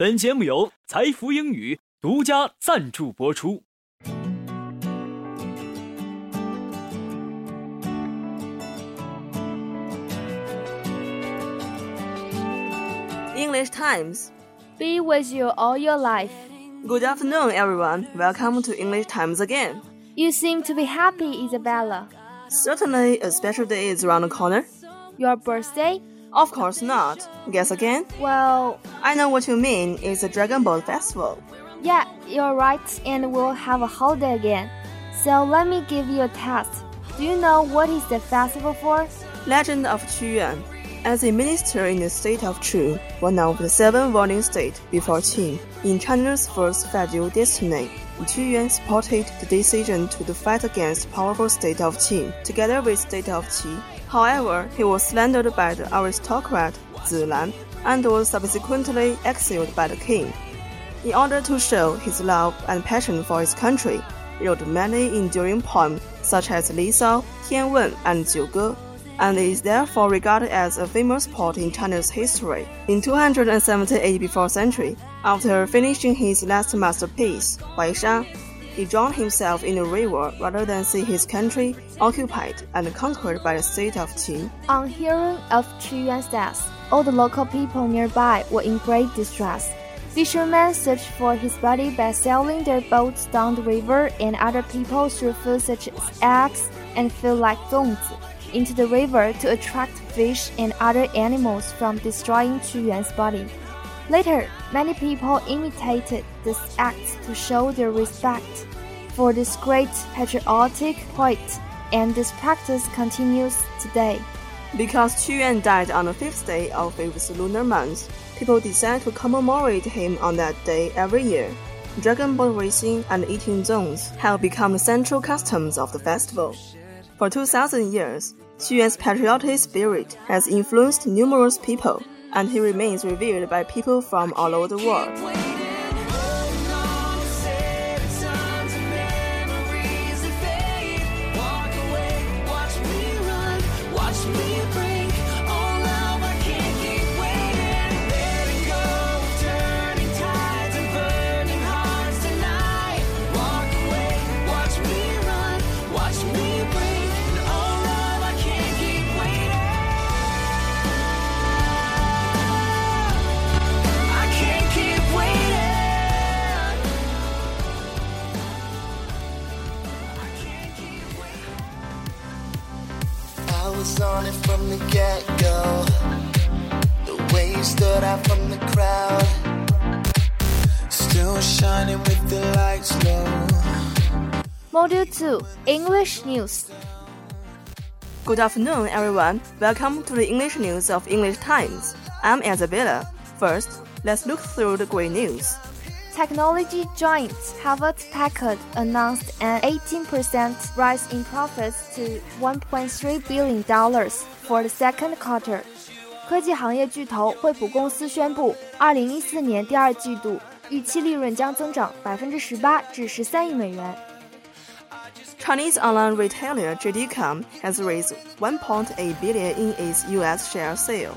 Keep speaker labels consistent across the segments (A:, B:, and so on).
A: 本节目由才弗英语独家赞助播出。
B: English Times.
C: Be with you all your life.
B: Good afternoon, everyone. Welcome to English Times again.
C: You seem to be happy, Isabella.
B: Certainly, a special day is around the corner.
C: Your birthday?
B: Of course not. Guess again?
C: Well,
B: I know what you mean. It's a Dragon Boat Festival.
C: yeah, you're right, and we'll have a holiday again. So let me give you a test. Do you know what is the festival for?
B: Legend of Qu Yuan. As a minister in the state of Chu, one of the seven warring states before Qin, in China's first federal dynasty, Qu Yuan supported the decision to the fight against powerful state of Qin, together with state of Qi. However, he was slandered by the aristocrat Zilan and was subsequently exiled by the king. In order to show his love and passion for his country, he wrote many enduring poems such as Li Sao, Tian Wen, and Jiu Ge, and is therefore regarded as a famous poet in China's history. In 278 before century, after finishing his last masterpiece, Huai Sha, he drowned himself in the river rather than see his country occupied and conquered by the state of Qin.
C: On hearing of Qu Yuan's death, all the local people nearby were in great distress. Fishermen searched for his body by sailing their boats down the river, and other people threw food such as eggs and food like zongzi into the river to attract fish and other animals from destroying Qu Yuan's body. Later, many people imitated this act to show their respect for this great patriotic poet, and this practice continues today.
B: Because Qu died on the fifth day of fifth lunar month, people decide to commemorate him on that day every year. Dragon boat racing and eating zongzi have become central customs of the festival. For 2,000 years, Qu Yuan's patriotic spirit has influenced numerous people, and he remains revered by people from all over the world.
D: Was on it from the get go. The way you stood out from the crowd. Still shining with the lights low.
C: Module 2 English News.
B: Good afternoon, everyone. Welcome to the English news of English Times. I'm Isabella. First, let's look through the great news.
C: Technology giant Hewlett Packard announced an 18% rise in profits to 1.3 billion dollars for the second quarter. 科技行业巨头惠普公司宣布，二零一四年第二季度预期利润将增长百分之十八至十三亿美元。
B: Chinese online retailer JD.com has raised 1.8 billion in its U.S. share sale,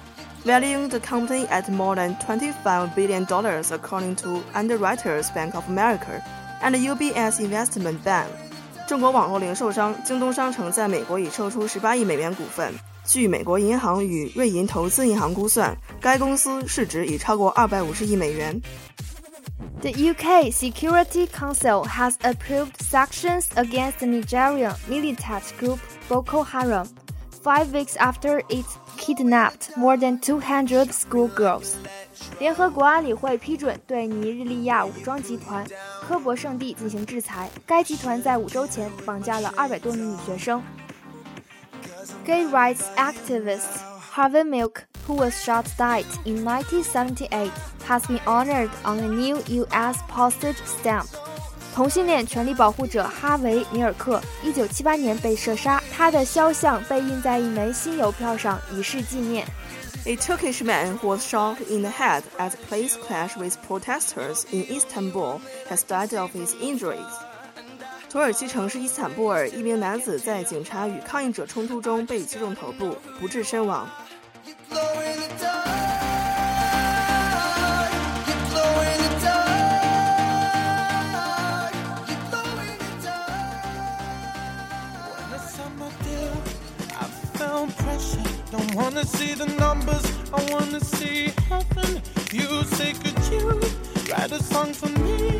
B: valuing the company at more than $25 billion according to underwriters Bank of America and UBS Investment Bank。中国网络零售商京东商城在美国已售出18亿美元股份。据美国银行与瑞银投资银行估算，该公司市值已超过250亿美元。
C: The UN Security Council has approved sanctions against the Nigerian militant group Boko Haram five weeks after its kidnapped more than 200 schoolgirls. 联合国安理会批准对尼日利亚武装集团科博圣地进行制裁。该集团在五周前绑架了二百多名女学生。Gay rights activist Harvey Milk, who was shot dead in 1978, has been honored on a new U.S. postage stamp. 同性恋权利保护者哈维·米尔克，一九七八年被射杀，他的肖像被印在一枚新邮票上，以示纪念。
B: A Turkish man who was shot in the head at a police clash with protesters in Istanbul has died of his injuries. 土耳其城市伊斯坦布尔，一名男子在警察与抗议者冲突中被击中头部，不治身亡。
E: Numbers, I wanna see heaven. You say, could you write a song for me?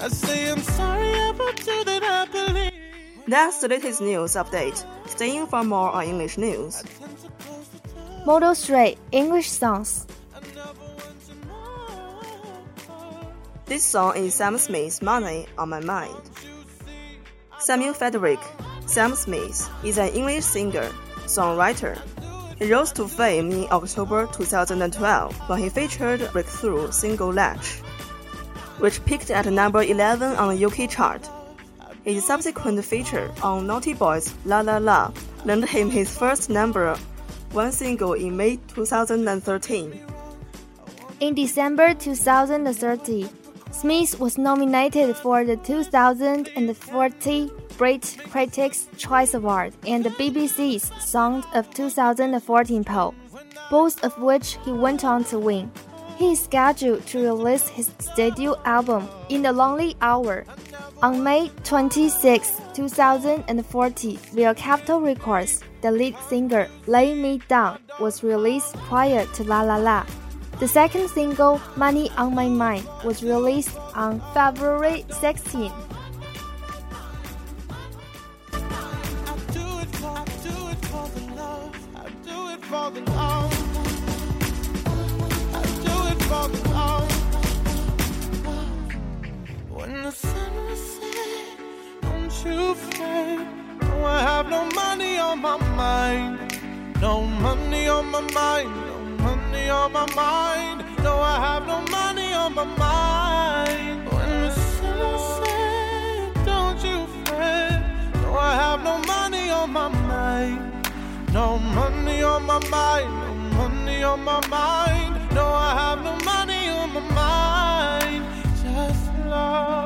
E: I say, I'm sorry about you that I believe.
B: That's the latest news update. Stay in for more on English news.
C: Model 3 English songs.
B: This song is Sam Smith's Money on My Mind. Samuel Frederick, Sam Smith, is an English singer, songwriter. He rose to fame in October 2012 when he featured breakthrough single Latch, which peaked at number 11 on the UK chart. His subsequent feature on Naughty Boy's La La La landed him his first number one single in May 2013.
C: In December 2013, Smith was nominated for the 2040 Brit Critics' Choice Award and the BBC's Song of 2014 poll, both of which he went on to win. He is scheduled to release his debut album In the Lonely Hour on May 26, 2040 via Capitol Records. The lead singer Lay Me Down was released prior to La La La. The second single, Money on My Mind, was released on February 16.
E: On my mind. No money on my mind. No money on my mind. No, I have no money on my mind. When the was set, don't you fret. No, I have no money on my mind. No money on my mind. No money on my mind. No, I have no money on my mind. Just love.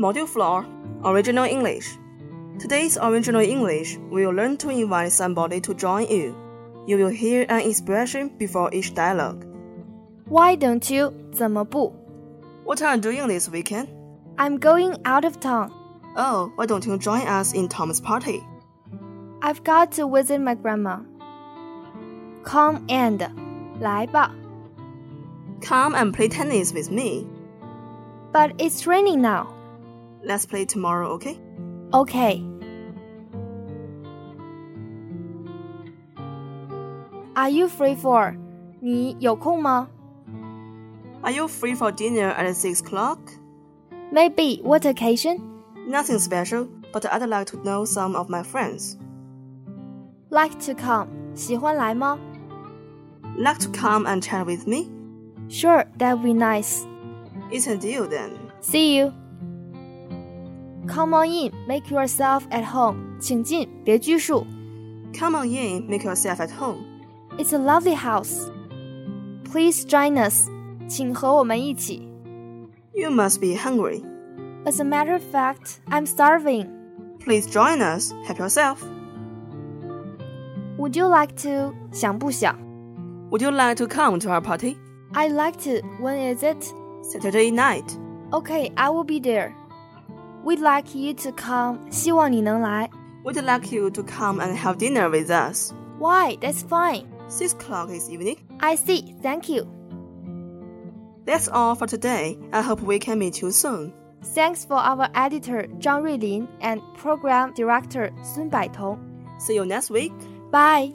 B: Module 4 Original English. Today's original English will learn to invite somebody to join you. You will hear an expression before each dialogue.
C: Why don't you? 怎么不
B: What are you doing this weekend?
C: I'm going out of town.
B: Oh, why don't you join us in Tom's party?
C: I've got to visit my grandma. Come and 来吧
B: Come and play tennis with me.
C: But it's raining now.
B: Let's play tomorrow, okay?
C: Okay. Are you free for? 你有空吗
B: Are you free for dinner at 6 o'clock?
C: Maybe. What occasion?
B: Nothing special, but I'd like to know some of my friends.
C: Like to come. 喜欢来吗
B: Like to come and chat with me?
C: Sure, that'd be nice.
B: It's a deal then.
C: See you. Come on in. Make yourself at home. 请进，别拘束。
B: Come on in, make yourself at home.
C: It's a lovely house. Please join us. 请和我们一起。
B: You must be hungry.
C: As a matter of fact, I'm starving.
B: Please join us. Help yourself.
C: Would you like to? 想不想
B: Would you like to come to our party?
C: I'd like to. When is it?
B: Saturday night.
C: Okay, I will be there. We'd like you to come. 希望你能来。
B: We'd like you to come and have dinner with us.
C: Why? That's fine.
B: Six o'clock this evening.
C: I see. Thank you.
B: That's all for today. I hope we can meet you soon.
C: Thanks for our editor 张瑞琳 and program director 孙百彤。
B: See you next week.
C: Bye.